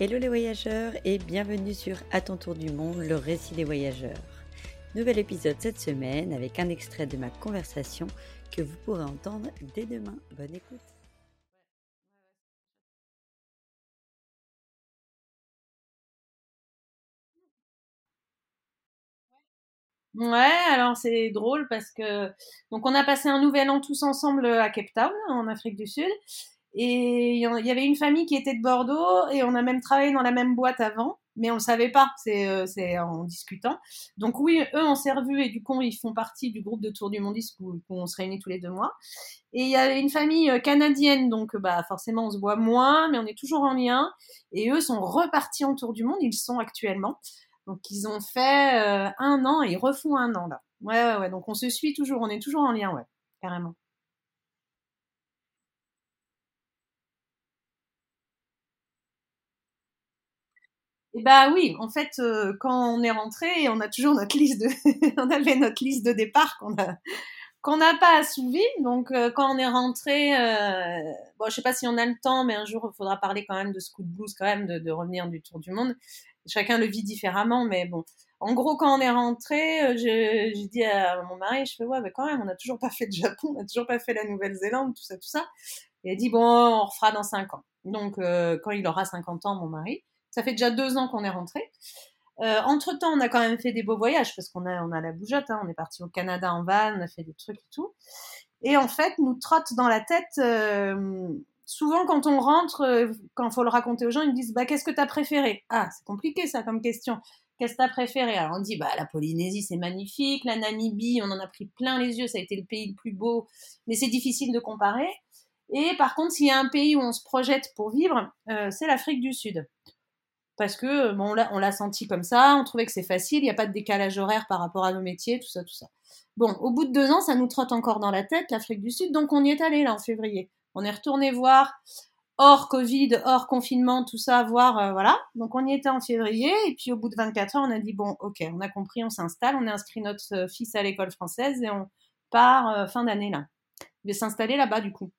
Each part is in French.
Hello les voyageurs et bienvenue sur À ton tour du monde, le récit des voyageurs. Nouvel épisode cette semaine avec un extrait de ma conversation que vous pourrez entendre dès demain. Bonne écoute. Ouais, alors c'est drôle parce que donc on a passé un nouvel an tous ensemble à Cape Town, en Afrique du Sud. Et il y avait une famille qui était de Bordeaux et on a même travaillé dans la même boîte avant, mais on le savait pas, c'est euh, c'est en discutant. Donc oui, eux on s'est revus et du coup ils font partie du groupe de Tour du Mondisque où, on se réunit tous les deux mois. Et il y a une famille euh, canadienne, donc bah forcément on se voit moins, mais on est toujours en lien. Et eux sont repartis en Tour du Monde, ils sont actuellement. Donc ils ont fait euh, un an et ils refont un an là. Ouais, ouais, ouais. Donc on se suit toujours, on est toujours en lien, ouais, carrément. Et bah oui, en fait, euh, quand on est rentré, on a toujours notre liste de, on avait notre liste de départ qu'on a, qu'on n'a pas assouvi. Donc euh, quand on est rentré, euh, bon, je sais pas si on a le temps, mais un jour il faudra parler quand même de Scoot Blues, quand même de, de revenir du tour du monde. Chacun le vit différemment, mais bon. En gros, quand on est rentré, euh, j'ai dit à mon mari, je fais ouais, mais quand même, on n'a toujours pas fait de Japon, on n'a toujours pas fait la Nouvelle-Zélande, tout ça, tout ça. Et il a dit bon, on refera dans cinq ans. Donc euh, quand il aura 50 ans, mon mari, ça fait déjà deux ans qu'on est rentré. Euh, entre temps, on a quand même fait des beaux voyages parce qu'on a, on a la bougeotte. Hein, on est parti au Canada en van, on a fait des trucs et tout. Et en fait, nous trotte dans la tête. Euh, souvent, quand on rentre, euh, quand faut le raconter aux gens, ils me disent bah qu'est-ce que t'as préféré? Ah, c'est compliqué ça comme question. Qu'est-ce que t'as préféré? Alors on dit bah la Polynésie c'est magnifique, la Namibie on en a pris plein les yeux, ça a été le pays le plus beau, mais c'est difficile de comparer. Et par contre, s'il y a un pays où on se projette pour vivre, c'est l'Afrique du Sud parce que bon, on l'a, senti comme ça, on trouvait que c'est facile, il n'y a pas de décalage horaire par rapport à nos métiers, tout ça, tout ça. Bon, au bout de deux ans, ça nous trotte encore dans la tête, l'Afrique du Sud, donc on y est allé là en février. On est retourné voir, hors Covid, hors confinement, tout ça, voir, euh, voilà. Donc on y était en février, et puis au bout de 24 heures, on a dit, bon, ok, on a compris, on s'installe, on a inscrit notre euh, fils à l'école française, et on part euh, fin d'année là. Il va s'installer là-bas du coup.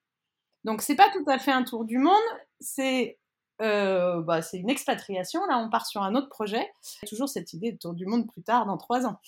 Donc c'est pas tout à fait un tour du monde, c'est euh, bah, c'est une expatriation. Là, on part sur un autre projet. Toujours cette idée de tour du monde plus tard, dans trois ans.